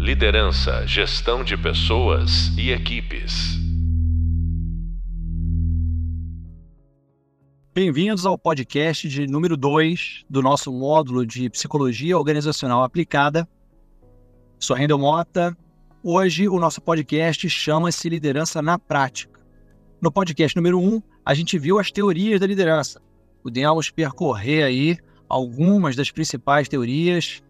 Liderança, gestão de pessoas e equipes. Bem-vindos ao podcast de número 2 do nosso módulo de Psicologia Organizacional Aplicada. Sou Rendel Mota. Hoje o nosso podcast chama-se Liderança na Prática. No podcast número 1, um, a gente viu as teorias da liderança. Pudemos percorrer aí algumas das principais teorias.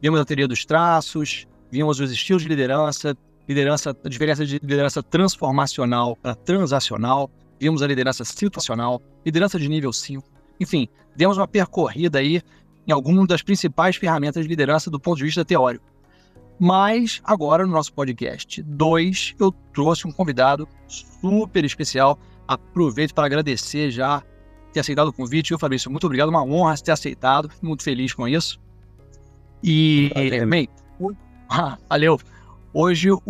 Vimos a teoria dos traços, vimos os estilos de liderança, liderança, a diferença de liderança transformacional para transacional, vimos a liderança situacional, liderança de nível 5. Enfim, demos uma percorrida aí em algumas das principais ferramentas de liderança do ponto de vista teórico. Mas agora no nosso podcast 2, eu trouxe um convidado super especial. Aproveito para agradecer já ter aceitado o convite. Eu, Fabrício, muito obrigado, uma honra ter aceitado. Muito feliz com isso. E, bem, valeu. Hoje o,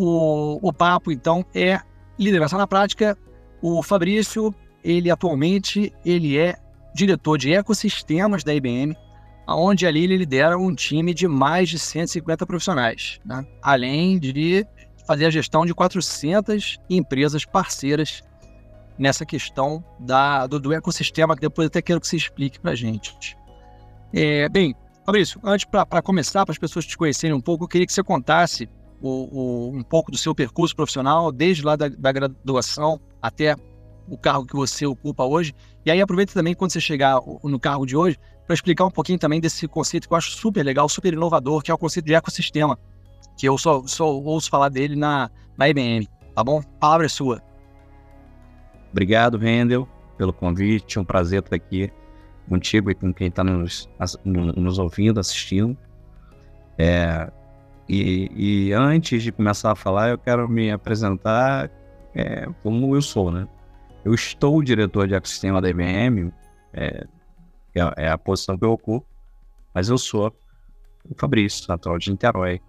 o papo, então, é liderança na prática. O Fabrício, ele atualmente, ele é diretor de ecossistemas da IBM, onde ali ele lidera um time de mais de 150 profissionais, né? além de fazer a gestão de 400 empresas parceiras nessa questão da, do, do ecossistema, que depois até quero que você explique para a gente. É, bem, Fabrício, antes para começar, para as pessoas te conhecerem um pouco, eu queria que você contasse o, o, um pouco do seu percurso profissional, desde lá da, da graduação até o cargo que você ocupa hoje. E aí aproveita também quando você chegar no cargo de hoje para explicar um pouquinho também desse conceito que eu acho super legal, super inovador, que é o conceito de ecossistema, que eu só, só ouço falar dele na, na IBM, tá bom? A palavra é sua. Obrigado, Rendel, pelo convite. É um prazer estar aqui contigo e com quem está nos, nos ouvindo, assistindo. É, e, e, antes de começar a falar, eu quero me apresentar é, como eu sou, né? Eu estou diretor de ecossistema da IBM, é, é, é a posição que eu ocupo, mas eu sou o Fabrício, natural de Niterói,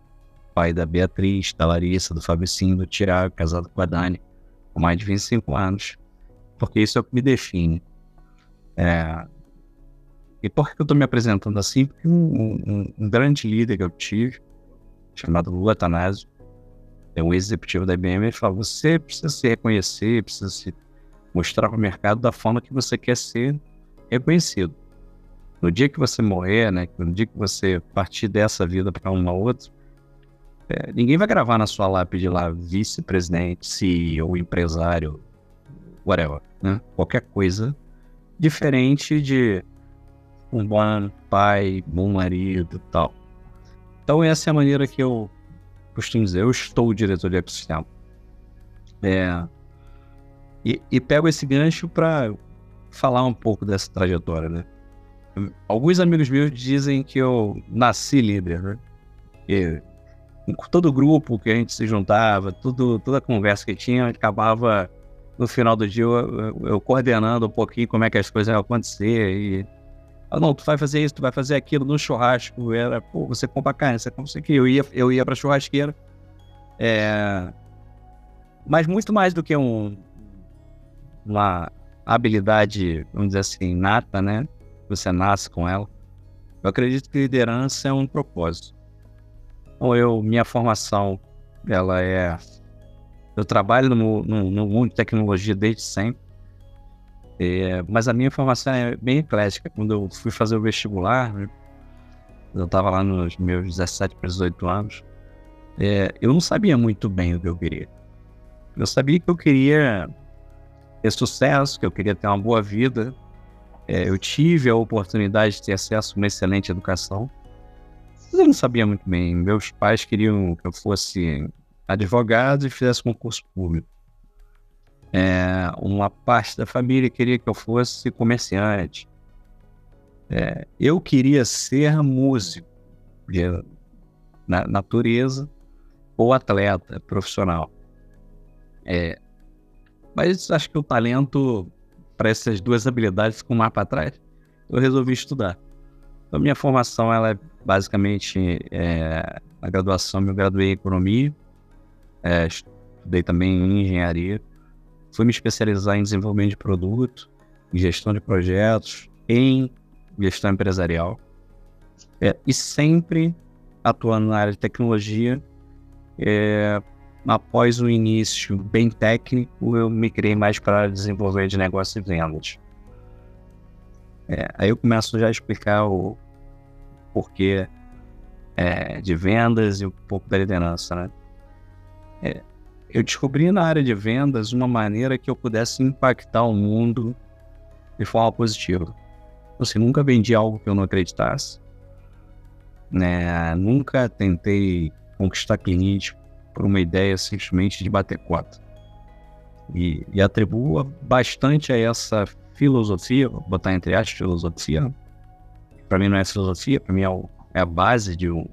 pai da Beatriz, da Larissa, do Fabricinho, do Tiago, casado com a Dani, com mais de 25 anos porque isso é o que me define. É... E por que eu estou me apresentando assim? Porque um, um, um, grande líder que eu tive, chamado Lula Tanásio, é um executivo da IBM, ele falou: você precisa se reconhecer, precisa se mostrar para o mercado da forma que você quer ser reconhecido. No dia que você morrer, né, no dia que você partir dessa vida para uma outra, é, ninguém vai gravar na sua lápide lá vice-presidente, CEO, empresário, whatever, né? Qualquer coisa diferente de um bom pai, bom marido e tal. Então essa é a maneira que eu costumo dizer, eu estou diretor de ecossistema. É, e, e pego esse gancho para falar um pouco dessa trajetória, né? Alguns amigos meus dizem que eu nasci líder, né? E, todo grupo que a gente se juntava, tudo, toda a conversa que tinha, acabava no final do dia eu, eu, eu, coordenando um pouquinho como é que as coisas iam acontecer e ah, não, tu vai fazer isso, tu vai fazer aquilo no churrasco, era, pô, você compra carne, você compra isso aqui, eu ia, eu ia pra churrasqueira, é... mas muito mais do que um, uma habilidade, vamos dizer assim, nata, né, você nasce com ela, eu acredito que liderança é um propósito. Então eu, minha formação, ela é eu trabalho no, no, no mundo de tecnologia desde sempre, é, mas a minha formação é bem eclética. Quando eu fui fazer o vestibular, né, eu estava lá nos meus 17 para 18 anos, é, eu não sabia muito bem o que eu queria. Eu sabia que eu queria ter sucesso, que eu queria ter uma boa vida. É, eu tive a oportunidade de ter acesso a uma excelente educação, mas eu não sabia muito bem. Meus pais queriam que eu fosse advogado e fizesse concurso público. É, uma parte da família queria que eu fosse comerciante. É, eu queria ser músico, na natureza, ou atleta profissional. É, mas acho que o talento para essas duas habilidades ficou mais para trás. Eu resolvi estudar. Então, minha formação ela é basicamente é, graduação, eu graduei em economia, é, estudei também em engenharia. Fui me especializar em desenvolvimento de produto, em gestão de projetos, em gestão empresarial. É, e sempre atuando na área de tecnologia é, após o início bem técnico, eu me criei mais para desenvolver de negócio e vendas. É, aí eu começo já a explicar o porquê é, de vendas e um pouco da liderança, né? É, eu descobri na área de vendas uma maneira que eu pudesse impactar o mundo de forma positiva. Assim, nunca vendi algo que eu não acreditasse, né? Nunca tentei conquistar cliente por uma ideia simplesmente de bater cota. E, e atribuo bastante a essa filosofia, vou botar entre aspas filosofia, para mim não é filosofia, para mim é, o, é, a base de um,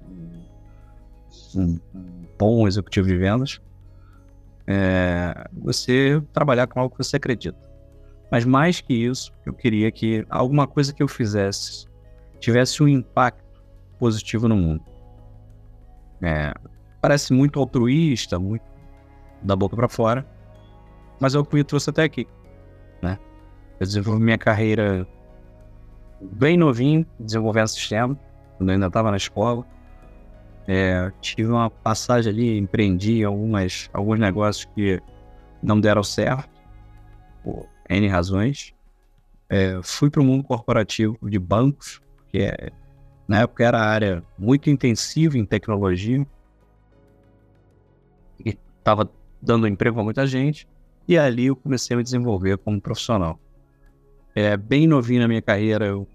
um, bom executivo de vendas, é você trabalhar com algo que você acredita. Mas mais que isso, eu queria que alguma coisa que eu fizesse tivesse um impacto positivo no mundo. É, parece muito altruísta, muito da boca para fora, mas é o que me trouxe até aqui, né? Eu desenvolvi minha carreira bem novinho, desenvolvendo sistema, quando eu ainda estava na escola. É, tive uma passagem ali, empreendi algumas, alguns negócios que não deram certo, por N razões. É, fui para o mundo corporativo de bancos, que é, na época era área muito intensiva em tecnologia, e estava dando emprego para muita gente, e ali eu comecei a me desenvolver como profissional. É, bem novinho na minha carreira, eu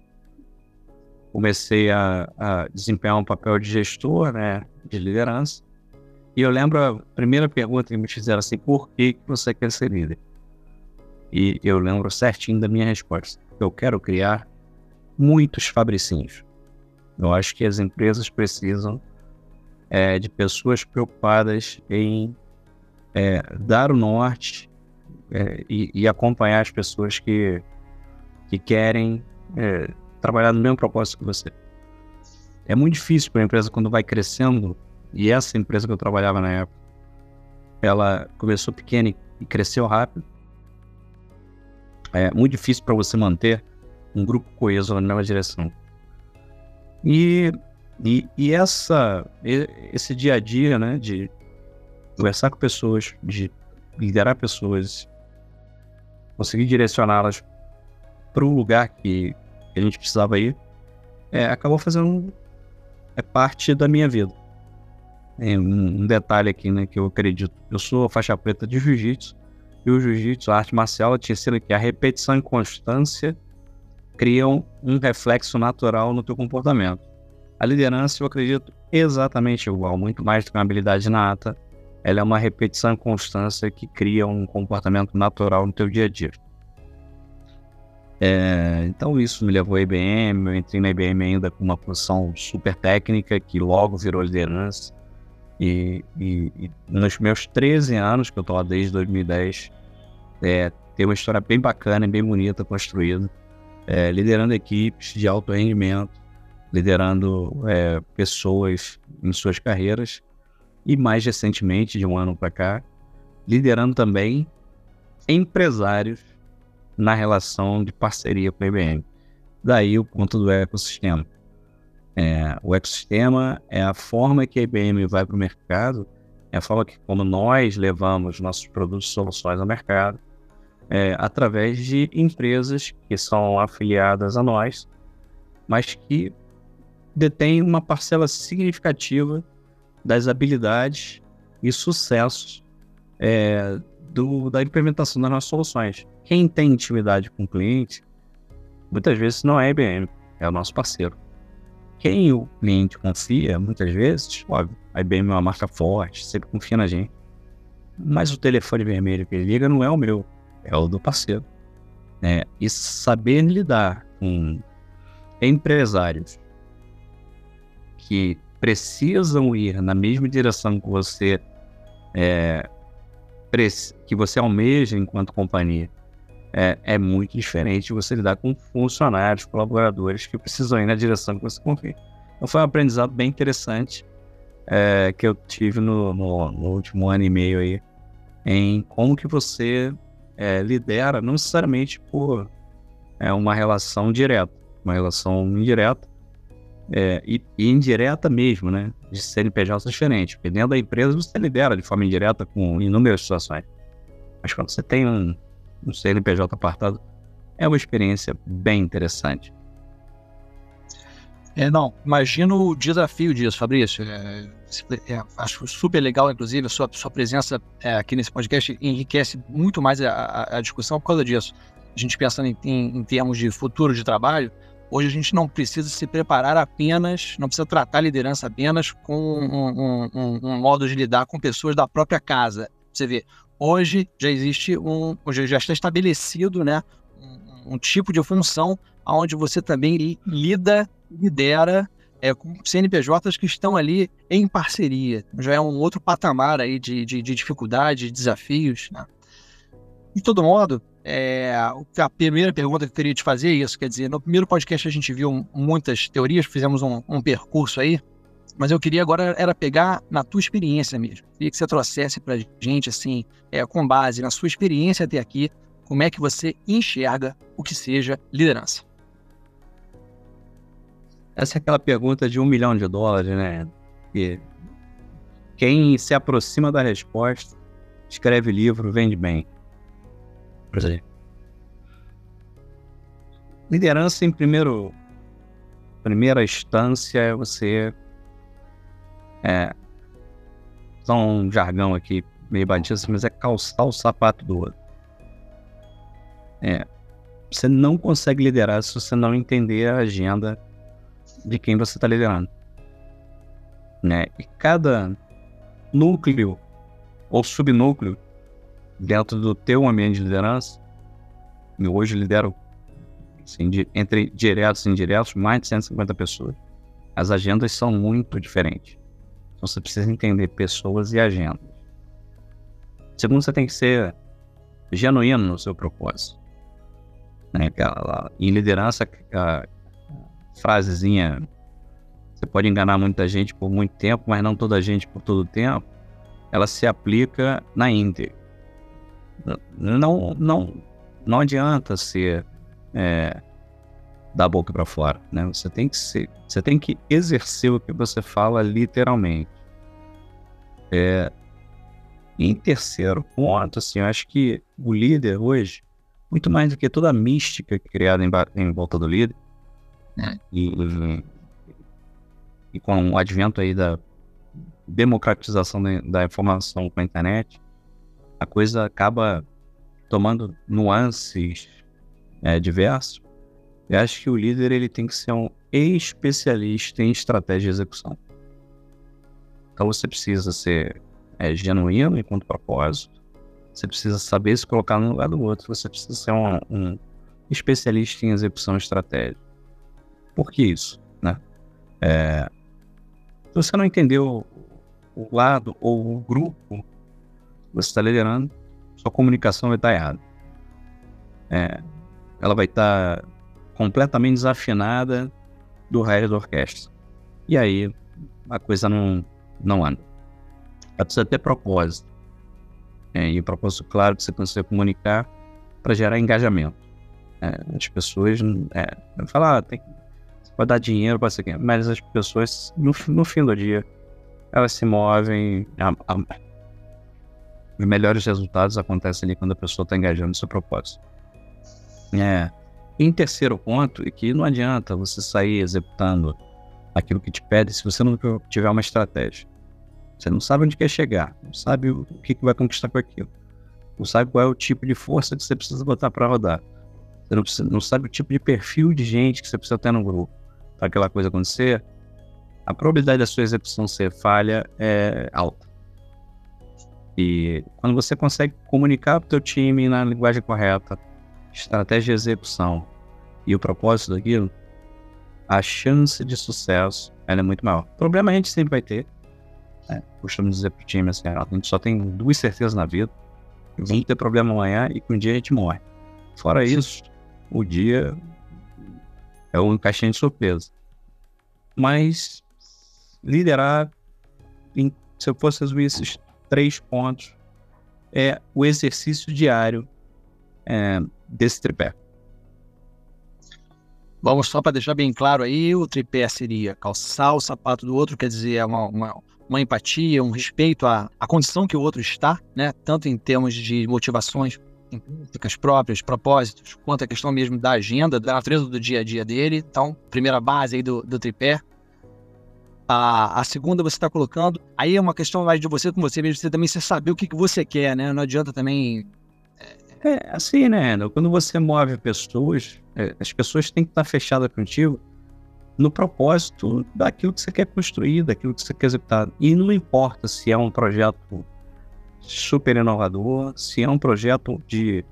comecei a, a, desempenhar um papel de gestor, né, de liderança. E eu lembro a primeira pergunta que me fizeram assim, por que você quer ser líder? E eu lembro certinho da minha resposta. Eu quero criar muitos fabricinhos. Eu acho que as empresas precisam é, de pessoas preocupadas em é, dar o norte é, e, e, acompanhar as pessoas que que querem é, trabalhar no mesmo propósito que você. É muito difícil para a empresa quando vai crescendo, e essa empresa que eu trabalhava na época, ela começou pequena e cresceu rápido. É muito difícil para você manter um grupo coeso na mesma direção. E, e, e essa, esse dia a dia, né, de conversar com pessoas, de liderar pessoas, conseguir direcioná-las para o lugar que a gente precisava ir, é, acabou fazendo é parte da minha vida. É um, detalhe aqui, né, que eu acredito. Eu sou faixa preta de jiu-jitsu, e o jiu-jitsu, a arte marcial, tinha sido que a repetição e constância criam um reflexo natural no teu comportamento. A liderança, eu acredito, exatamente igual, muito mais do que uma habilidade nata. Ela é uma repetição e constância que cria um comportamento natural no teu dia a dia. É, então isso me levou à IBM, eu entrei na IBM ainda com uma posição super técnica que logo virou liderança. E, e, e nos meus 13 anos, que eu estou lá desde 2010, é, tem uma história bem bacana e bem bonita construída, é, liderando equipes de alto rendimento, liderando é, pessoas em suas carreiras e mais recentemente, de um ano para cá, liderando também empresários na relação de parceria com a IBM. Daí o ponto do ecossistema. É, o ecossistema é a forma que a IBM vai para o mercado, é a forma que como nós levamos nossos produtos e soluções ao mercado, é, através de empresas que são afiliadas a nós, mas que detêm uma parcela significativa das habilidades e sucessos é, do, da implementação das nossas soluções. Quem tem intimidade com o cliente, muitas vezes não é a IBM, é o nosso parceiro. Quem o cliente confia, muitas vezes, óbvio, a IBM é uma marca forte, sempre confia na gente. Mas o telefone vermelho que ele liga não é o meu, é o do parceiro. É, e saber lidar com empresários que precisam ir na mesma direção que você é, que você almeja enquanto companhia é, é muito diferente você lidar com funcionários, colaboradores que precisam ir na direção que você confia. Então foi um aprendizado bem interessante é, que eu tive no, no, no, último ano e meio aí, em como que você é, lidera, não necessariamente por é, uma relação direta, uma relação indireta, é, e, e, indireta mesmo, né? De CNPJ diferente. Porque dentro da empresa você lidera de forma indireta com inúmeras situações. Mas quando você tem um, um CNPJ apartado, é uma experiência bem interessante. É, não, imagino o desafio disso, Fabrício. É, é, acho super legal, inclusive, a sua, sua presença é, aqui nesse podcast enriquece muito mais a, a, discussão por causa disso. A gente pensando em, em, em termos de futuro de trabalho, Hoje a gente não precisa se preparar apenas, não precisa tratar a liderança apenas com um, um, um, modo de lidar com pessoas da própria casa. Você vê, hoje já existe um, já está estabelecido, né, um, um tipo de função onde você também lida, lidera é, com CNPJs que estão ali em parceria. Já é um outro patamar aí de, de, de dificuldade, de desafios. Né? De todo modo, é, a primeira pergunta que eu queria te fazer é isso. Quer dizer, no primeiro podcast a gente viu muitas teorias, fizemos um, um percurso aí, mas eu queria agora era pegar na tua experiência mesmo. Queria que você trouxesse para gente, assim, é, com base na sua experiência até aqui, como é que você enxerga o que seja liderança. Essa é aquela pergunta de um milhão de dólares, né? Que quem se aproxima da resposta escreve livro, vende bem. Liderança em primeiro, primeira instância é você é, só um jargão aqui meio batista, mas é calçar o sapato do outro. É, você não consegue liderar se você não entender a agenda de quem você está liderando. Né? E cada núcleo ou subnúcleo dentro do teu ambiente de liderança, eu hoje lidero assim, de, entre diretos e indiretos mais de 150 pessoas. As agendas são muito diferentes. Então você precisa entender pessoas e agendas. Segundo, você tem que ser genuíno no seu propósito. Né? Em liderança, a frasezinha, você pode enganar muita gente por muito tempo, mas não toda gente por todo tempo, ela se aplica na íntegra. Não, não, não adianta ser é, da boca para fora, né? Você tem que ser, você tem que exercer o que você fala literalmente. É, em terceiro ponto, assim, eu acho que o líder hoje, muito mais do que toda a mística criada em, em volta do líder, né? e, e, com o advento aí da democratização da, da informação com a internet, a coisa acaba tomando nuances é, diversos. Eu acho que o líder ele tem que ser um especialista em estratégia de execução. Então você precisa ser é, genuíno enquanto propósito. Você precisa saber se colocar no lugar do outro. Você precisa ser um, um especialista em execução estratégica. Por que isso? Né? É, se você não entendeu o lado ou o grupo você está liderando, sua comunicação vai estar errada. É, ela vai estar completamente desafinada do resto da orquestra. E aí a coisa não, não anda. Ela precisa ter propósito. É, e o propósito claro que você consegue comunicar para gerar engajamento. É, as pessoas é, falar, ah, tem, você pode dar dinheiro para isso mas as pessoas, no, no fim do dia, elas se movem. A, a, os melhores resultados acontecem ali quando a pessoa está engajando no seu propósito. É. Em terceiro ponto, é que não adianta você sair executando aquilo que te pede se você não tiver uma estratégia. Você não sabe onde quer chegar, não sabe o que, vai conquistar com aquilo, não sabe qual é o tipo de força que você precisa botar para rodar, você não, precisa, não sabe o tipo de perfil de gente que você precisa ter no grupo para aquela coisa acontecer. A probabilidade da sua execução ser falha é alta. E quando você consegue comunicar para o teu time na linguagem correta, estratégia de execução e o propósito daquilo, a chance de sucesso é muito maior. Problema a gente sempre vai ter. Né? Costumo dizer para o time assim, a gente só tem duas certezas na vida. Vamos ter problema amanhã e que um dia a gente morre. Fora isso, o dia é um caixinha de surpresa. Mas liderar, se eu fosse resumir esses três pontos é o exercício diário é, desse tripé. Vamos só para deixar bem claro aí, o tripé seria calçar o sapato do outro, quer dizer, é uma, uma, uma empatia, um respeito à, à condição que o outro está, né? Tanto em termos de motivações intrínsecas próprias, propósitos, quanto a questão mesmo da agenda, da natureza do dia a dia dele. Então, primeira base aí do, do tripé. A, a segunda você está colocando, aí é uma questão mais de você com você mesmo, você também você saber o que, que você quer, né? Não adianta também é assim, né? Quando você move pessoas, é, as pessoas têm que estar fechadas contigo no propósito daquilo que você quer construir, daquilo que você quer executar. E não importa se é um projeto super inovador, se é um projeto de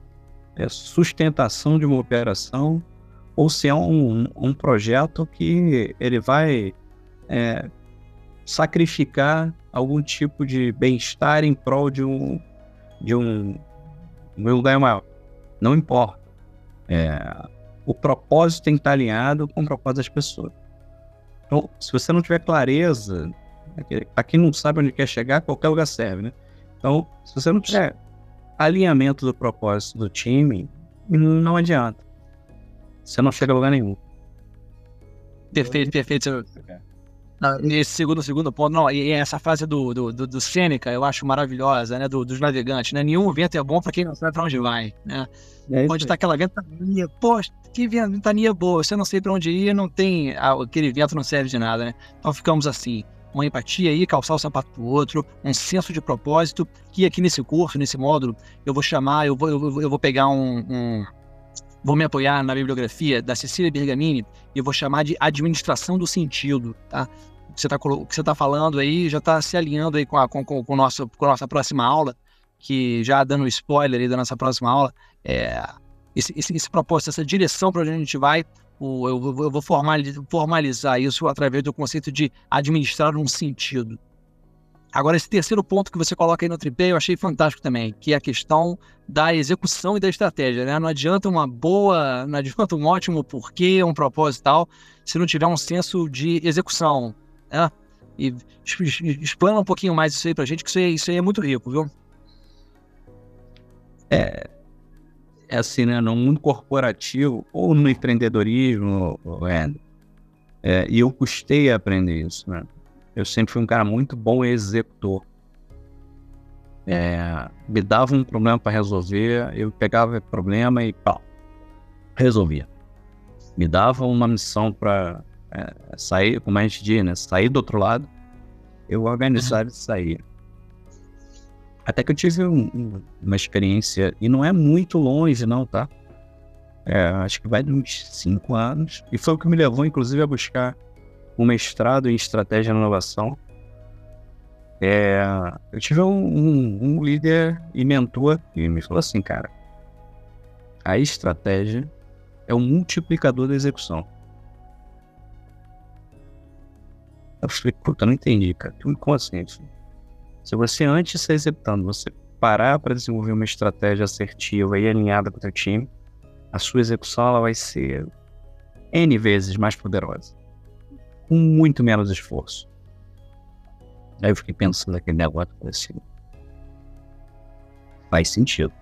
é, sustentação de uma operação, ou se é um, um projeto que ele vai é, sacrificar algum tipo de bem-estar em prol de um, de um o meu lugar é maior. Não importa. É, o propósito tem que estar alinhado com o propósito das pessoas. Então, se você não tiver clareza, para quem não sabe onde quer chegar, qualquer lugar serve, né? Então, se você não tiver alinhamento do propósito do time, não adianta. Você não chega a lugar nenhum. Perfeito, perfeito nesse segundo, segundo ponto, não, e essa frase do, do, do, do Sêneca eu acho maravilhosa, né, do, dos navegantes, né, nenhum vento é bom para quem não sabe para onde vai, né, é onde está aquela ventania, poxa, que ventania boa, você não sei para onde ir, não tem, aquele vento não serve de nada, né, então ficamos assim, uma empatia aí, calçar o sapato do outro, um senso de propósito, que aqui nesse curso, nesse módulo, eu vou chamar, eu vou, eu vou, eu vou pegar um, um vou me apoiar na bibliografia da Cecília Bergamini e vou chamar de administração do sentido, tá? Você está o que você tá falando aí já está se alinhando aí com a, com, com, com, nosso, com a nossa próxima aula, que já dando spoiler aí da nossa próxima aula, é, esse, esse, esse propósito, essa direção para onde a gente vai, o, eu, eu, vou formalizar isso através do conceito de administrar um sentido. Agora, esse terceiro ponto que você coloca aí no tripé, eu achei fantástico também, que é a questão da execução e da estratégia, né? Não adianta uma boa, não adianta um ótimo porquê, um propósito e tal, se não tiver um senso de execução, né? E explana um pouquinho mais isso aí pra gente, que isso aí, isso aí é muito rico, viu? É, é assim, né? No mundo corporativo ou no empreendedorismo, é, é, e eu custei a aprender isso, né? Eu sempre fui um cara muito bom executor. É, me dava um problema para resolver, eu pegava o problema e pá, resolvia. Me dava uma missão para é, sair, como a gente diz, né? Sair do outro lado, eu organizar e sair. Até que eu tive um, um, uma experiência, e não é muito longe, não, tá? É, acho que vai de uns cinco anos. E foi o que me levou, inclusive, a buscar um mestrado em estratégia e inovação. É, eu tive um, um, líder e mentor que me falou assim, cara, a estratégia é um multiplicador da execução. Eu falei, puta, não entendi, cara. Como assim? Se você, antes de estar executando, você parar para desenvolver uma estratégia assertiva e alinhada com o seu time, a sua execução ela vai ser N vezes mais poderosa. Com muito menos esforço. Aí eu fiquei pensando naquele negócio, falei assim, faz sentido.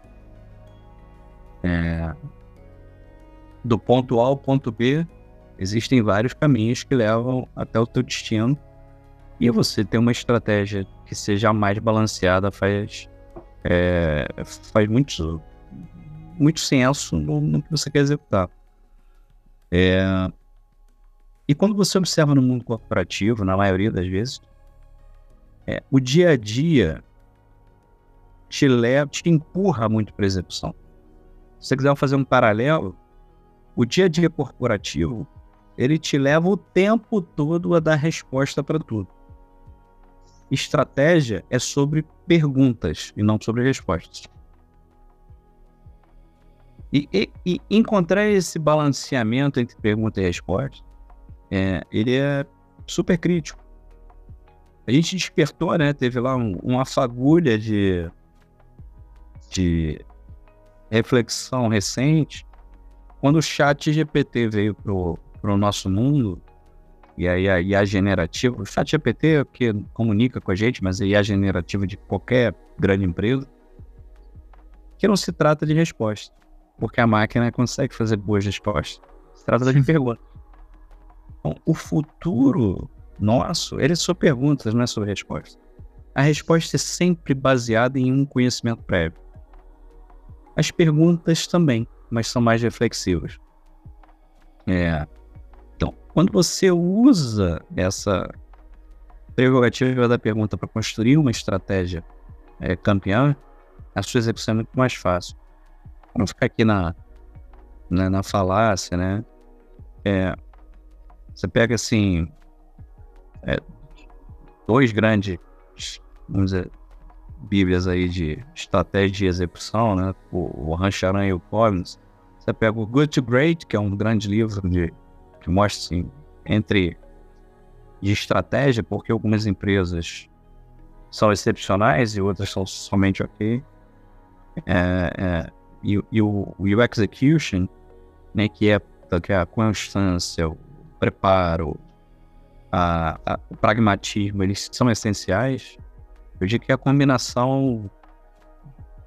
É, do ponto A ao ponto B, Existem vários caminhos que levam até o teu destino. E você ter uma estratégia que seja mais balanceada faz, é, faz muito, muito senso no, no, que você quer executar. É, e quando você observa no mundo corporativo, na maioria das vezes, é, o dia a dia te leva, te empurra muito para execução. Se você quiser fazer um paralelo, o dia a dia corporativo ele te leva o tempo todo a dar resposta para tudo. Estratégia é sobre perguntas e não sobre respostas. E, e, e encontrar esse balanceamento entre pergunta e resposta, é, ele é super crítico. A gente despertou, né? Teve lá um, uma fagulha de, de reflexão recente quando o chat GPT veio pro, para o nosso mundo, e aí a IA generativa, o chat GPT é que comunica com a gente, mas a IA generativa de qualquer grande empresa, que não se trata de resposta, porque a máquina consegue fazer boas respostas. Se trata de pergunta. Então, o futuro nosso, ele é só perguntas, não é sobre respostas. A resposta é sempre baseada em um conhecimento prévio. As perguntas também, mas são mais reflexivas. É. Então, quando você usa essa prerrogativa da pergunta para construir uma estratégia é, campeã, a sua execução é muito mais fácil. Não ficar aqui na, na, na falácia, né? É, você pega assim é, dois grandes, vamos dizer, bíblias aí de estratégia de execução, né? O, o Rancharan e o Collins. Você pega o Good to Great, que é um grande livro de, que mostra assim, entre de estratégia, porque algumas empresas são excepcionais e outras são somente ok. É, é, e, e, o, o execution, né, que é, que é a constância, o preparo, a, a, o pragmatismo, eles são essenciais. Eu digo que é a combinação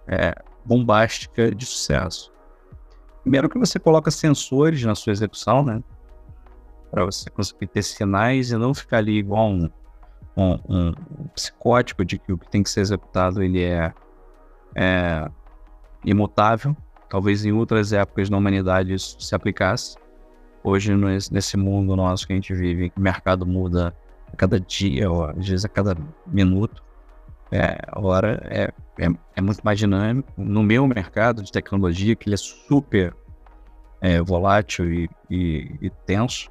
é, bombástica de sucesso. Primeiro que você coloca sensores na sua execução, né? Para você conseguir ter sinais e não ficar ali igual um, um, um, psicótico de que o que tem que ser executado ele é, é imutável. Talvez em outras épocas da humanidade isso se aplicasse. Hoje, nesse mundo nosso que a gente vive, o mercado muda a cada dia, ou às vezes a cada minuto. É, agora é, é, é, muito mais dinâmico. No meu mercado de tecnologia, que ele é super é, volátil e, e, e tenso,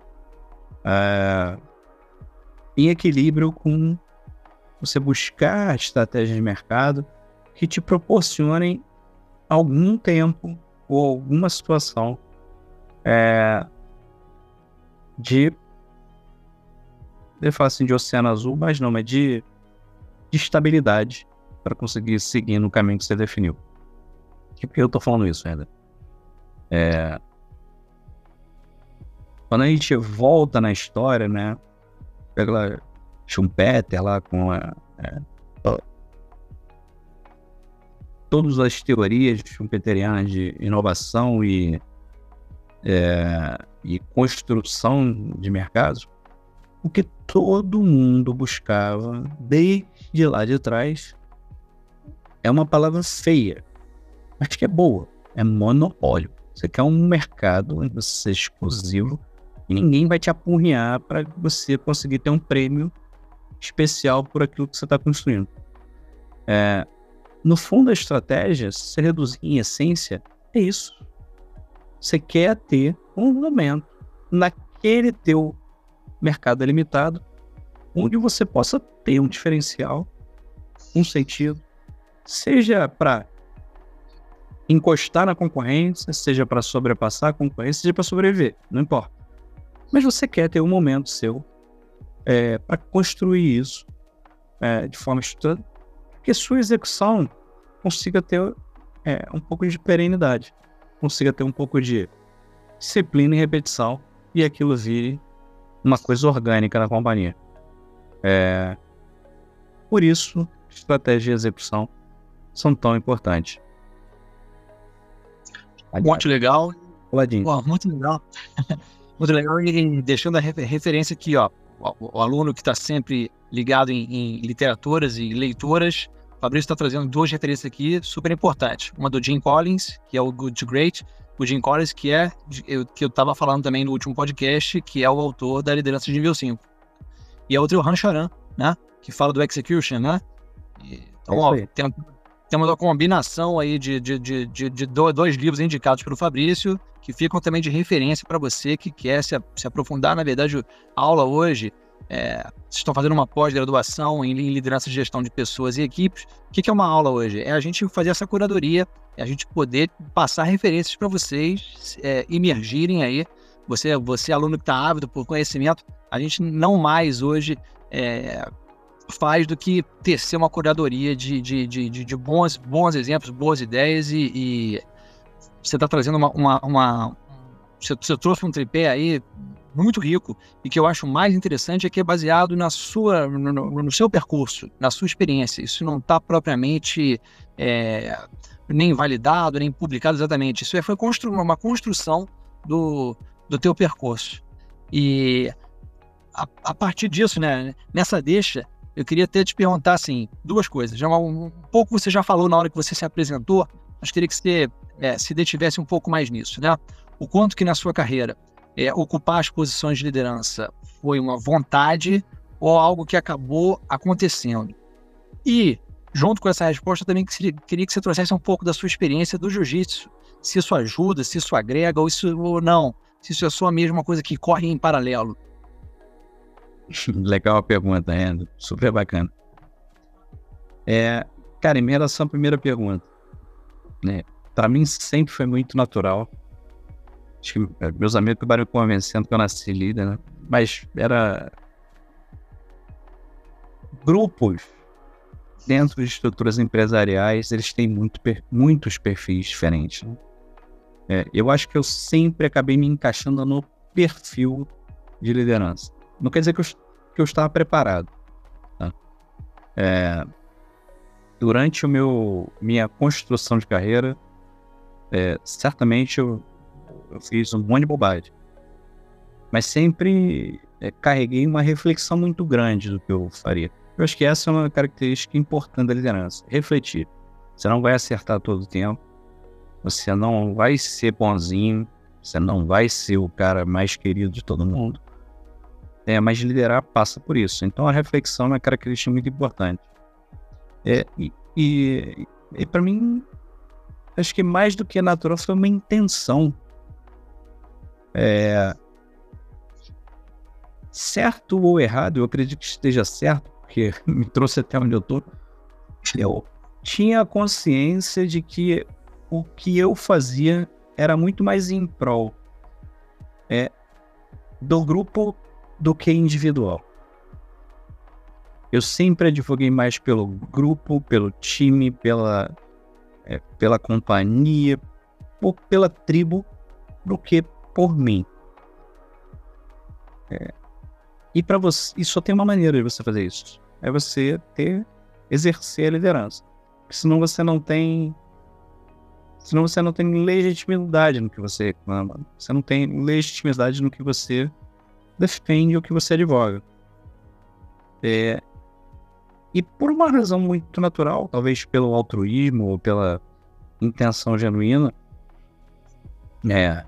é, em equilíbrio com você buscar estratégias de mercado que te proporcionem algum tempo ou alguma situação é, de. Eu falo assim de oceano azul, mas não, é de de estabilidade para conseguir seguir no caminho que você definiu. Por que eu estou falando isso ainda? É... Quando a gente volta na história, né? Pega lá Schumpeter lá com a, é, todas as teorias schumpeterianas de inovação e, é, e construção de mercados, o que todo mundo buscava desde lá de trás é uma palavra feia, mas que é boa. É monopólio. Você quer um mercado você seja exclusivo e ninguém vai te apurrear para você conseguir ter um prêmio especial por aquilo que você está construindo. É, no fundo, a estratégia, se reduzir em essência, é isso. Você quer ter um momento naquele teu mercado limitado, onde você possa ter um diferencial, um sentido, seja para encostar na concorrência, seja para sobrepassar a concorrência, seja para sobreviver, não importa. Mas você quer ter um momento seu é, para construir isso é, de forma estruturada, que sua execução consiga ter é, um pouco de perenidade, consiga ter um pouco de disciplina e repetição e aquilo vire uma coisa orgânica na companhia. É... Por isso, estratégia e execução são tão importantes. Muito legal. Ladinho. muito legal. muito legal. E deixando a referência aqui, ó, o, aluno que está sempre ligado em, em, literaturas e leitoras, o Fabrício está trazendo duas referências aqui super importantes. Uma do Jim Collins, que é o Good to Great, o Jim Collins, que é que eu estava falando também no último podcast, que é o autor da liderança de nível 5. E a outra é o Han Charan, né? Que fala do execution, né? E, então, ó, tem, temos uma combinação aí de, de, de, de, de dois livros indicados pelo Fabrício, que ficam também de referência para você que quer se, se aprofundar. Na verdade, a aula hoje é, vocês estão fazendo uma pós-graduação em liderança de gestão de pessoas e equipes. O que, que é uma aula hoje? É a gente fazer essa curadoria, é a gente poder passar referências para vocês é, emergirem aí. Você, você aluno que está ávido por conhecimento, a gente não mais hoje é, faz do que tecer uma curadoria de, de, de, de, bons, bons exemplos, boas ideias e, e você está trazendo uma, uma, uma você, você trouxe um tripé aí muito rico e que eu acho mais interessante é que é baseado na sua, no, no seu percurso, na sua experiência. Isso não está propriamente é, nem validado, nem publicado exatamente. Isso é, foi constru uma construção do, do teu percurso. E a, a, partir disso, né, nessa deixa, eu queria até te perguntar assim, duas coisas. Já um, um pouco você já falou na hora que você se apresentou, mas queria que você é, se detivesse um pouco mais nisso, né? O quanto que na sua carreira é, ocupar as posições de liderança foi uma vontade ou algo que acabou acontecendo? E, junto com essa resposta, também queria que você trouxesse um pouco da sua experiência do jiu-jitsu. Se isso ajuda, se isso agrega ou isso ou não. Se isso é só a mesma coisa que corre em paralelo. Legal a pergunta, André. Super bacana. É, cara, em relação à primeira pergunta, né? Para mim sempre foi muito natural. Acho que é, meus amigos acabaram convencendo que eu nasci líder, né? Mas era grupos dentro de estruturas empresariais, eles têm muito, muitos perfis diferentes. Né? É, eu acho que eu sempre acabei me encaixando no perfil de liderança. Não quer dizer que eu, que eu estava preparado. Tá? É, durante o meu minha construção de carreira, é, certamente eu, eu, fiz um monte de bobagem. Mas sempre é, carreguei uma reflexão muito grande do que eu faria. Eu acho que essa é uma característica importante da liderança. Refletir. Você não vai acertar todo o tempo. Você não vai ser bonzinho. Você não vai ser o cara mais querido de todo mundo. É, mas liderar passa por isso. Então a reflexão é uma característica muito importante. É, e e, e para mim, acho que mais do que natural foi uma intenção. É, certo ou errado, eu acredito que esteja certo, porque me trouxe até onde eu tô. Eu tinha consciência de que o que eu fazia era muito mais em prol é, do grupo do que individual. Eu sempre advoguei mais pelo grupo, pelo time, pela, é, pela companhia, por, pela tribo, do que por mim. É, e para você, e só tem uma maneira de você fazer isso. É você ter, exercer a liderança. Porque senão você não tem. Senão você não tem legitimidade no que você reclama. Você não tem legitimidade no que você defende ou que você advoga. É, e por uma razão muito natural, talvez pelo altruísmo ou pela intenção genuína, é,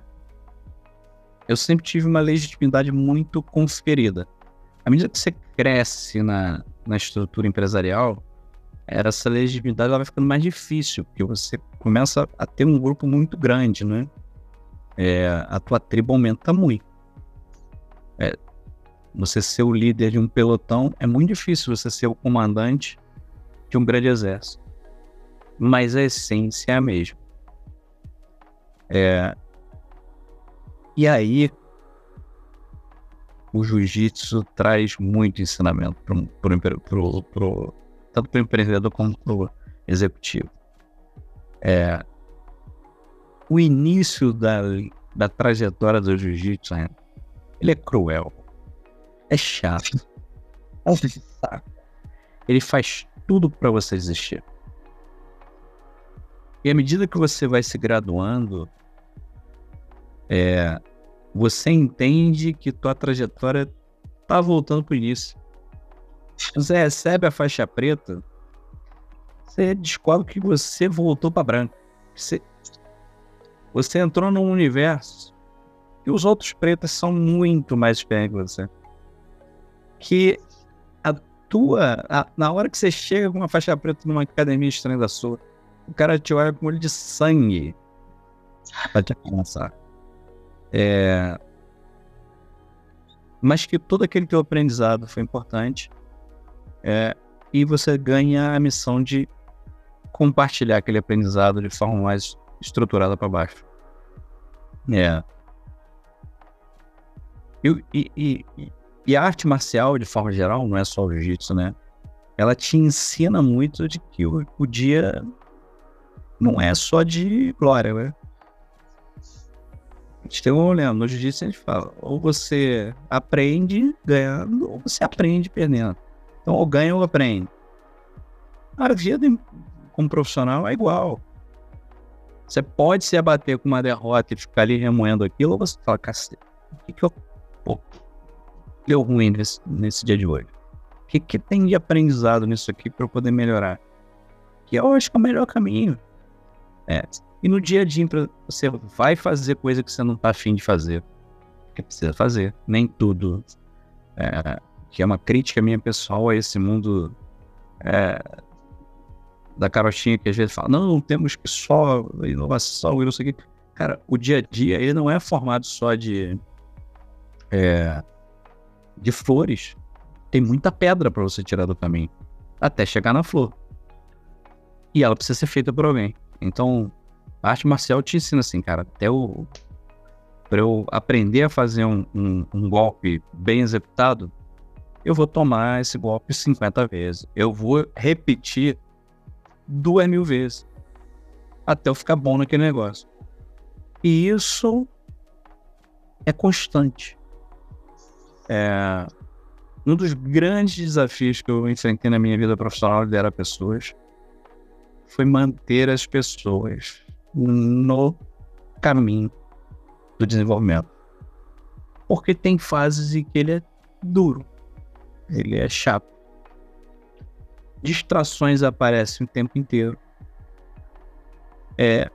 eu sempre tive uma legitimidade muito conferida. À medida que você cresce na, na estrutura empresarial, essa legitimidade ela vai ficando mais difícil, porque você começa a ter um grupo muito grande, né? É, a tua tribo aumenta muito. É, você ser o líder de um pelotão é muito difícil você ser o comandante de um grande exército. Mas a essência é a mesma. É... E aí, o jiu-jitsu traz muito ensinamento pro, pro, pro, pro, tanto para o empreendedor como para o executivo. É... O início da, da trajetória do jiu-jitsu, ele é cruel é chato. É um saco. Ele faz tudo para você existir. E à medida que você vai se graduando, é, você entende que tua trajetória tá voltando pro início. Você recebe a faixa preta, você descobre que você voltou para branco. Você, você entrou num universo e os outros pretos são muito mais experientes que você que a tua. A, na hora que você chega com uma faixa preta numa academia estranha da sua, o cara te olha com olho de sangue pra te alcançar. É, mas que todo aquele teu aprendizado foi importante. É, e você ganha a missão de compartilhar aquele aprendizado de forma mais estruturada para baixo. É. E, e, e, a arte marcial, de forma geral, não é só o jiu-jitsu, né? Ela te ensina muito de que o, o dia não é só de glória, né? A gente tem um olhando, no jiu-jitsu a gente fala, ou você aprende ganhando, ou você aprende perdendo. Então, ou ganha ou aprende. A vida como profissional é igual. Você pode se abater com uma derrota e ficar ali remoendo aquilo, ou você fala, cacete, o que, que eu. Pô, deu ruim nesse, nesse dia de hoje? O que, que tem de aprendizado nisso aqui para eu poder melhorar? Que eu acho que é o melhor caminho. É. E no dia a dia, você vai fazer coisa que você não tá afim de fazer. Que precisa fazer. Nem tudo. É, que é uma crítica minha pessoal a esse mundo é, da carochinha que às vezes fala, não, temos que só inovação e não sei o quê. Cara, o dia a dia, ele não é formado só de, é, de flores. Tem muita pedra para você tirar do caminho, até chegar na flor. E ela precisa ser feita por alguém. Então, a arte marcial te ensina assim, cara, até o. Pra eu aprender a fazer um, um, um golpe bem executado, eu vou tomar esse golpe 50 vezes. Eu vou repetir duas mil vezes. Até eu ficar bom naquele negócio. E isso é constante. É, um dos grandes desafios que eu enfrentei na minha vida profissional de liderar pessoas foi manter as pessoas no caminho do desenvolvimento. Porque tem fases em que ele é duro, ele é chato. Distrações aparecem o tempo inteiro. É,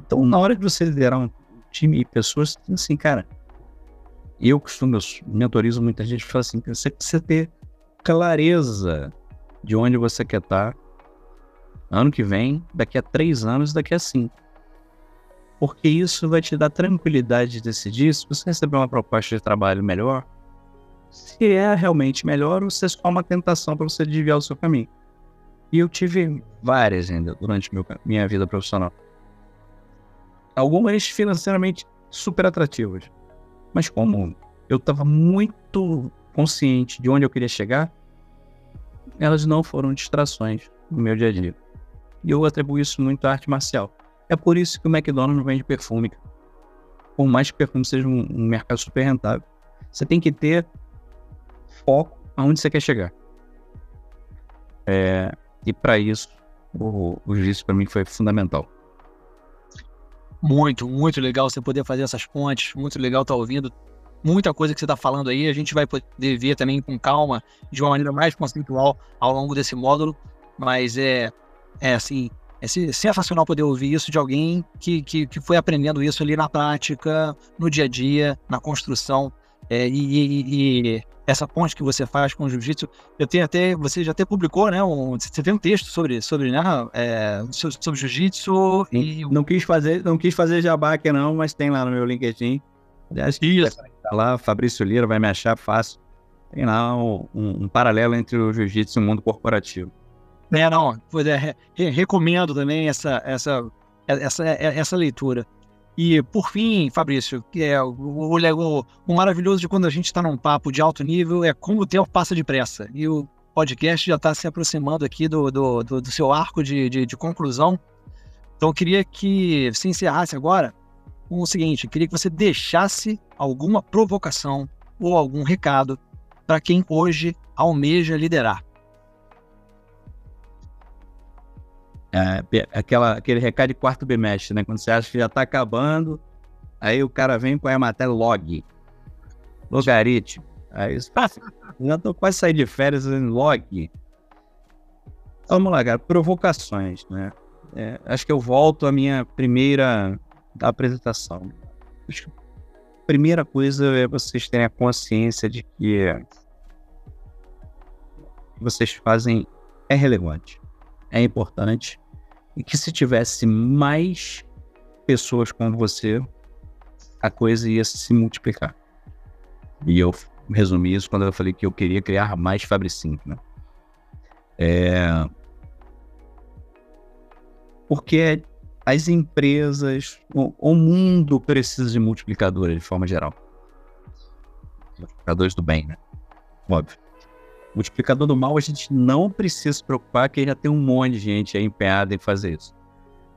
então, na hora de você liderar um time e pessoas, assim, cara, eu costumo, eu mentorizo muita gente, fala assim, você precisa ter clareza de onde você quer estar ano que vem, daqui a três anos, daqui a cinco. Porque isso vai te dar tranquilidade de decidir se você receber uma proposta de trabalho melhor, se é realmente melhor ou se é só uma tentação para você desviar o seu caminho. E eu tive várias ainda durante meu, minha vida profissional algumas financeiramente super atrativas. Mas como eu estava muito consciente de onde eu queria chegar, elas não foram distrações no meu dia a dia. E eu atribuo isso muito à arte marcial. É por isso que o McDonald's vende perfume. Por mais que perfume seja um, um mercado super rentável, você tem que ter foco aonde você quer chegar. É, e para isso, o, o juízo para mim foi fundamental. Muito, muito legal você poder fazer essas pontes, muito legal estar tá ouvindo muita coisa que você está falando aí. A gente vai poder ver também com calma, de uma maneira mais conceitual ao longo desse módulo, mas é, é assim, é sensacional poder ouvir isso de alguém que, que, que foi aprendendo isso ali na prática, no dia a dia, na construção. É, e, e, e, essa ponte que você faz com o jiu-jitsu, eu tenho até, você já até publicou, né? Um, você tem um texto sobre, sobre, né? É, sobre, sobre jiu-jitsu e não quis fazer, não quis fazer jabá aqui não, mas tem lá no meu LinkedIn. Aliás, Isso. Tá lá, Fabrício Lira vai me achar fácil. Tem lá um, um, paralelo entre o jiu-jitsu e o mundo corporativo. É, não, é, re, recomendo também essa, essa, essa, essa leitura. E, por fim, Fabrício, é, o, o, o maravilhoso de quando a gente está num papo de alto nível é como o tempo passa depressa. E o podcast já está se aproximando aqui do, do, do, do seu arco de, de, de, conclusão. Então, eu queria que você encerrasse agora com o seguinte: queria que você deixasse alguma provocação ou algum recado para quem hoje almeja liderar. É, aquela, aquele recado de quarto bimestre, né? Quando você acha que já está acabando, aí o cara vem com a matéria log. Logaritmo. Aí você já tô quase saindo de férias em log. Vamos lá, cara. Provocações, né? É, acho que eu volto à minha primeira apresentação. Acho que a primeira coisa é vocês terem a consciência de que o que vocês fazem é relevante, é importante e que se tivesse mais pessoas como você, a coisa ia se multiplicar. E eu resumi isso quando eu falei que eu queria criar mais Fabricink, né? É... Porque as empresas, o, o mundo precisa de multiplicadores de forma geral. Multiplicadores do bem, né? Óbvio. Multiplicador do mal, a gente não precisa se preocupar, que já tem um monte de gente empenhada em fazer isso.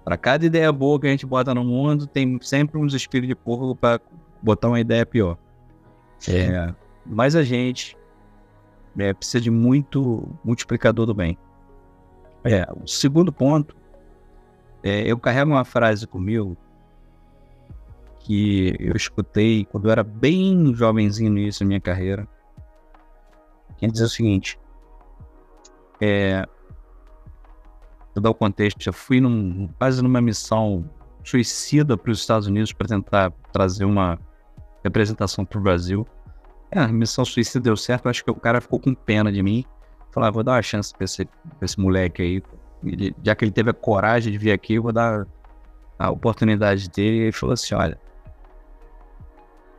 Para cada ideia boa que a gente bota no mundo, tem sempre uns espíritos de porco para botar uma ideia pior. É, mas a gente é, precisa de muito multiplicador do bem. É, o segundo ponto, é, eu carrego uma frase comigo que eu escutei quando eu era bem jovenzinho no início da minha carreira. Que dizer o seguinte: é, Vou dar o contexto, eu fui num, quase numa missão suicida para os Estados Unidos para tentar trazer uma representação para o Brasil. É, a missão suicida deu certo, acho que o cara ficou com pena de mim. Falei, ah, vou dar uma chance para esse, esse moleque aí. Ele, já que ele teve a coragem de vir aqui, eu vou dar a oportunidade dele. E ele falou assim: olha,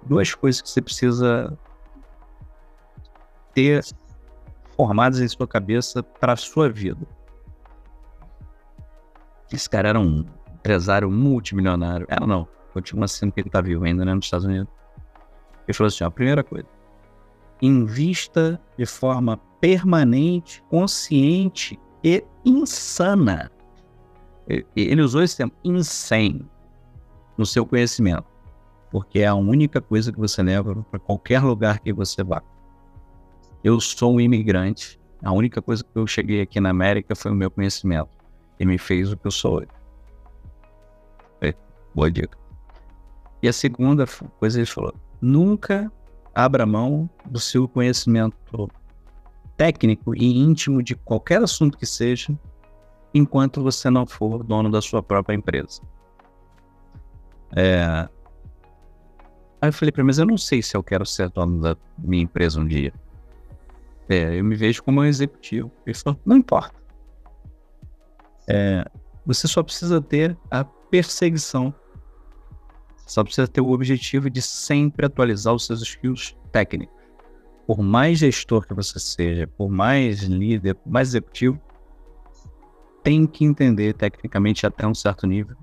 duas coisas que você precisa ter formadas em sua cabeça para a sua vida. Esse cara era um empresário multimilionário. Era não, continua sendo que ele está vivo ainda, né, nos Estados Unidos. Ele falou assim: ó, a primeira coisa, invista de forma permanente, consciente e insana. Ele usou esse termo, insane, no seu conhecimento, porque é a única coisa que você leva para qualquer lugar que você vá. Eu sou um imigrante, a única coisa que eu cheguei aqui na América foi o meu conhecimento e me fez o que eu sou hoje. É, boa dica. E a segunda coisa ele falou: nunca abra mão do seu conhecimento técnico e íntimo de qualquer assunto que seja, enquanto você não for dono da sua própria empresa. É... Aí eu falei para mas eu não sei se eu quero ser dono da minha empresa um dia. É, eu me vejo como um executivo. Não importa. É, você só precisa ter a perseguição. Só precisa ter o objetivo de sempre atualizar os seus skills técnicos. Por mais gestor que você seja, por mais líder, por mais executivo, tem que entender tecnicamente até um certo nível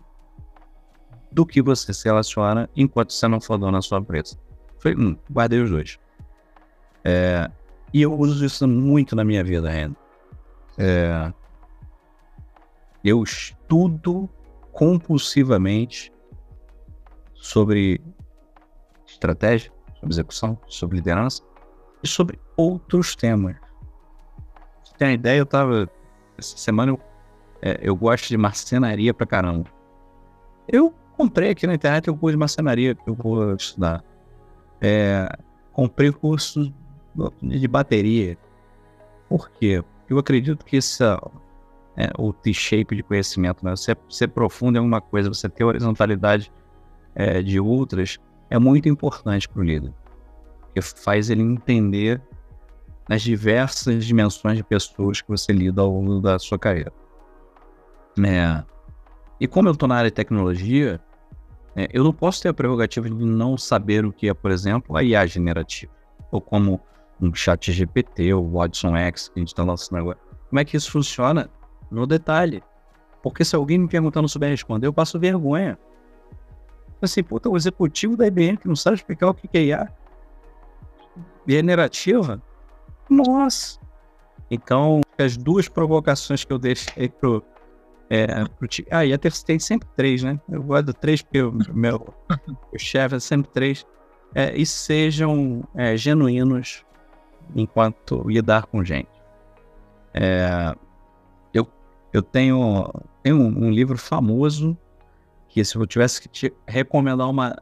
do que você se relaciona enquanto você não for dono da sua empresa. Foi, hum, guardei os dois. É, e eu uso isso muito na minha vida, Renan. É, eu estudo compulsivamente sobre estratégia, sobre execução, sobre liderança e sobre outros temas. Você tem uma ideia? Eu tava. Essa semana eu, é, eu gosto de marcenaria pra caramba. Eu comprei aqui na internet o curso de marcenaria que eu vou estudar. É, comprei curso de bateria. Por quê? Eu acredito que essa, é, o T-shape de conhecimento. Né? Você ser profundo em alguma coisa, você ter horizontalidade é, de outras, é muito importante para o líder. Porque faz ele entender as diversas dimensões de pessoas que você lida ao longo da sua carreira. É, e como eu estou na área de tecnologia, é, eu não posso ter a prerrogativa de não saber o que é, por exemplo, a IA generativa. Ou como um chat GPT, o Watson X, que a gente está lançando agora. Como é que isso funciona no detalhe. Porque se alguém me perguntar não souber responder, eu passo vergonha. Assim, puta, o executivo da IBM que não sabe explicar o que é IA generativa? Nossa! Então, as duas provocações que eu deixei pro, é, pro time. Ah, e a terceira tem sempre três, né? Eu guardo três porque o meu, meu chefe é sempre três. É, e sejam é, genuínos enquanto lidar com gente. É, eu tenho, tenho um, um, livro famoso que se eu tivesse que te recomendar uma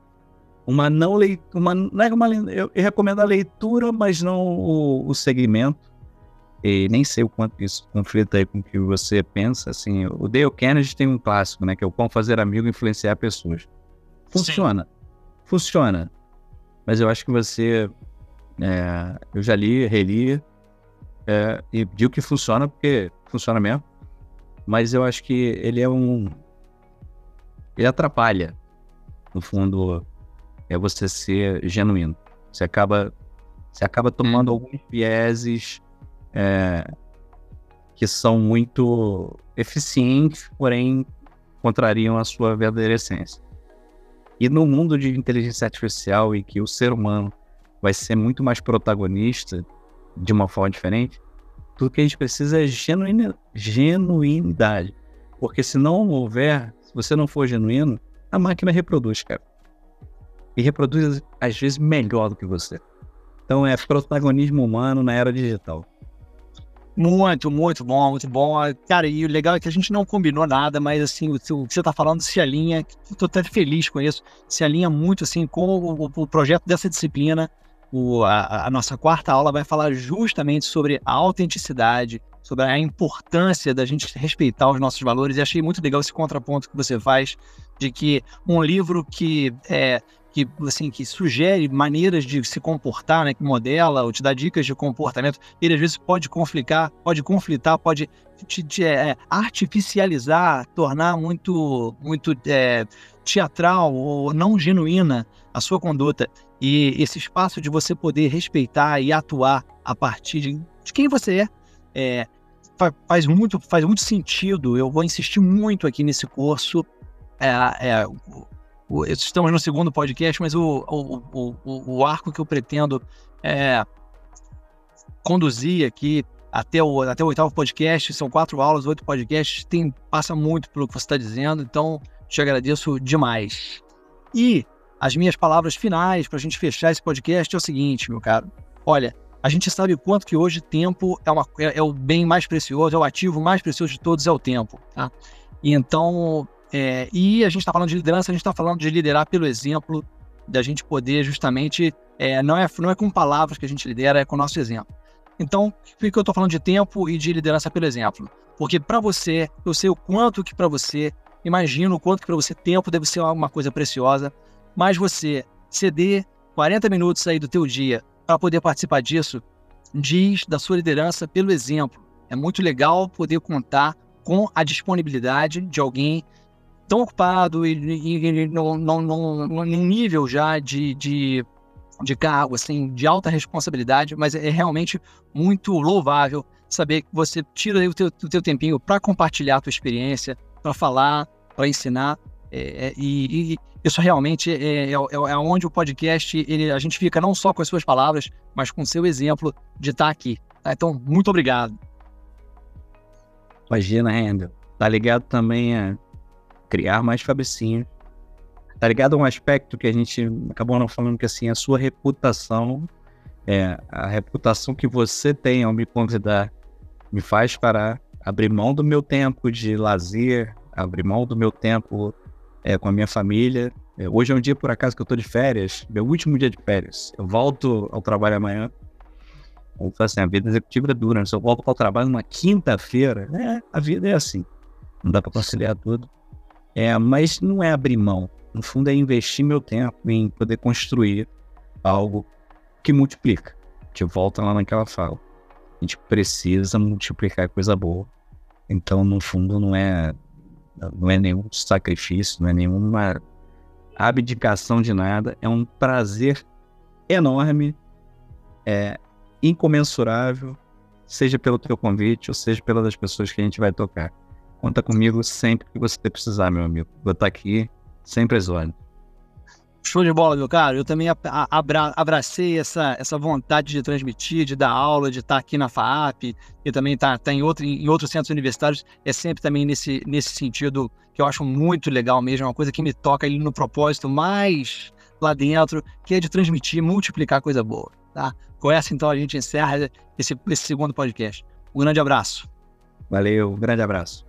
uma não leitura, uma, não é uma, eu, eu recomendo a leitura, mas não o, o segmento. E nem sei o quanto isso conflita aí com o que você pensa. Assim, o Dale Kennedy tem um clássico, né? Que é o Como Fazer Amigo Influenciar Pessoas. Funciona. Sim. Funciona. Mas eu acho que você. É, eu já li, reli. É, e digo que funciona porque funciona mesmo mas eu acho que ele é um. Ele atrapalha, no fundo, é você ser genuíno. Você acaba, você acaba tomando hum. alguns vieses é, que são muito eficientes, porém contrariam a sua verdadeira essência. E no mundo de inteligência artificial, em que o ser humano vai ser muito mais protagonista de uma forma diferente, tudo que a gente precisa é genuinidade. Porque se não houver, se você não for genuíno, a máquina reproduz, cara. E reproduz, às vezes, melhor do que você. Então é protagonismo humano na era digital. Muito, muito bom, muito bom. Cara, e o legal é que a gente não combinou nada, mas assim, o, que você está falando se alinha, estou até feliz com isso, se alinha muito assim com o, o projeto dessa disciplina. O, a, a, nossa quarta aula vai falar justamente sobre a autenticidade, sobre a importância da gente respeitar os nossos valores. E achei muito legal esse contraponto que você faz de que um livro que é, que, assim, que sugere maneiras de se comportar, né, que modela ou te dá dicas de comportamento, ele às vezes pode conflitar, pode conflitar, pode te, te é, artificializar, tornar muito, muito é, teatral ou não genuína a sua conduta. E esse espaço de você poder respeitar e atuar a partir de, quem você é, é faz muito, faz muito sentido. Eu vou insistir muito aqui nesse curso. É, é, estamos no segundo podcast, mas o, o, o, o arco que eu pretendo é, conduzir aqui até o, até o oitavo podcast, são quatro aulas, oito podcasts, tem, passa muito pelo que você está dizendo, então te agradeço demais. E as minhas palavras finais para a gente fechar esse podcast é o seguinte, meu caro. Olha, a gente sabe quanto que hoje tempo é, uma, é, é o bem mais precioso, é o ativo mais precioso de todos, é o tempo. Tá? E então, é, e a gente está falando de liderança, a gente está falando de liderar pelo exemplo, da gente poder justamente, é, não, é, não é com palavras que a gente lidera, é com o nosso exemplo. Então, por que eu estou falando de tempo e de liderança pelo exemplo? Porque para você, eu sei o quanto que para você, imagino o quanto que para você tempo deve ser uma coisa preciosa, mas você ceder 40 minutos aí do teu dia para poder participar disso, diz da sua liderança pelo exemplo. É muito legal poder contar com a disponibilidade de alguém tão ocupado e, e, e num nível já de, de, de cargo, assim, de alta responsabilidade, mas é realmente muito louvável saber que você tira o teu, o teu tempinho para compartilhar a tua experiência, para falar, para ensinar, é, é, e, isso realmente é, é, é, onde o podcast, ele, a gente fica não só com as suas palavras, mas com o seu exemplo de estar tá aqui. Tá? Então, muito obrigado. Imagina, Randall. Tá ligado também a criar mais cabecinhas. Tá ligado a um aspecto que a gente acabou não falando que assim, a sua reputação, é, a reputação que você tem ao me convidar, me faz parar, abrir mão do meu tempo de lazer, abrir mão do meu tempo é, com a minha família. É, hoje é um dia, por acaso, que eu tô de férias, meu último dia de férias. Eu volto ao trabalho amanhã. Então, assim, a vida executiva é dura. Né? Se eu volto ao trabalho numa quinta-feira, é, a vida é assim. Não dá para conciliar tudo. É, mas não é abrir mão. No fundo, é investir meu tempo em poder construir algo que multiplica. A gente volta lá naquela fala. A gente precisa multiplicar coisa boa. Então, no fundo, não é, não é nenhum sacrifício, não é nenhuma abdicação de nada. É um prazer enorme, é incomensurável, seja pelo teu convite ou seja pelas pessoas que a gente vai tocar. Conta comigo sempre que você precisar, meu amigo. Vou estar aqui sempre às ordens. Show de bola, meu caro. Eu também abra abracei essa, essa vontade de transmitir, de dar aula, de estar aqui na FAAP e também estar tá, tá em, outro, em outros centros universitários. É sempre também nesse, nesse sentido que eu acho muito legal mesmo, é uma coisa que me toca ali no propósito mais lá dentro, que é de transmitir, multiplicar coisa boa. Tá? Com essa, então, a gente encerra esse, esse segundo podcast. Um grande abraço. Valeu, um grande abraço.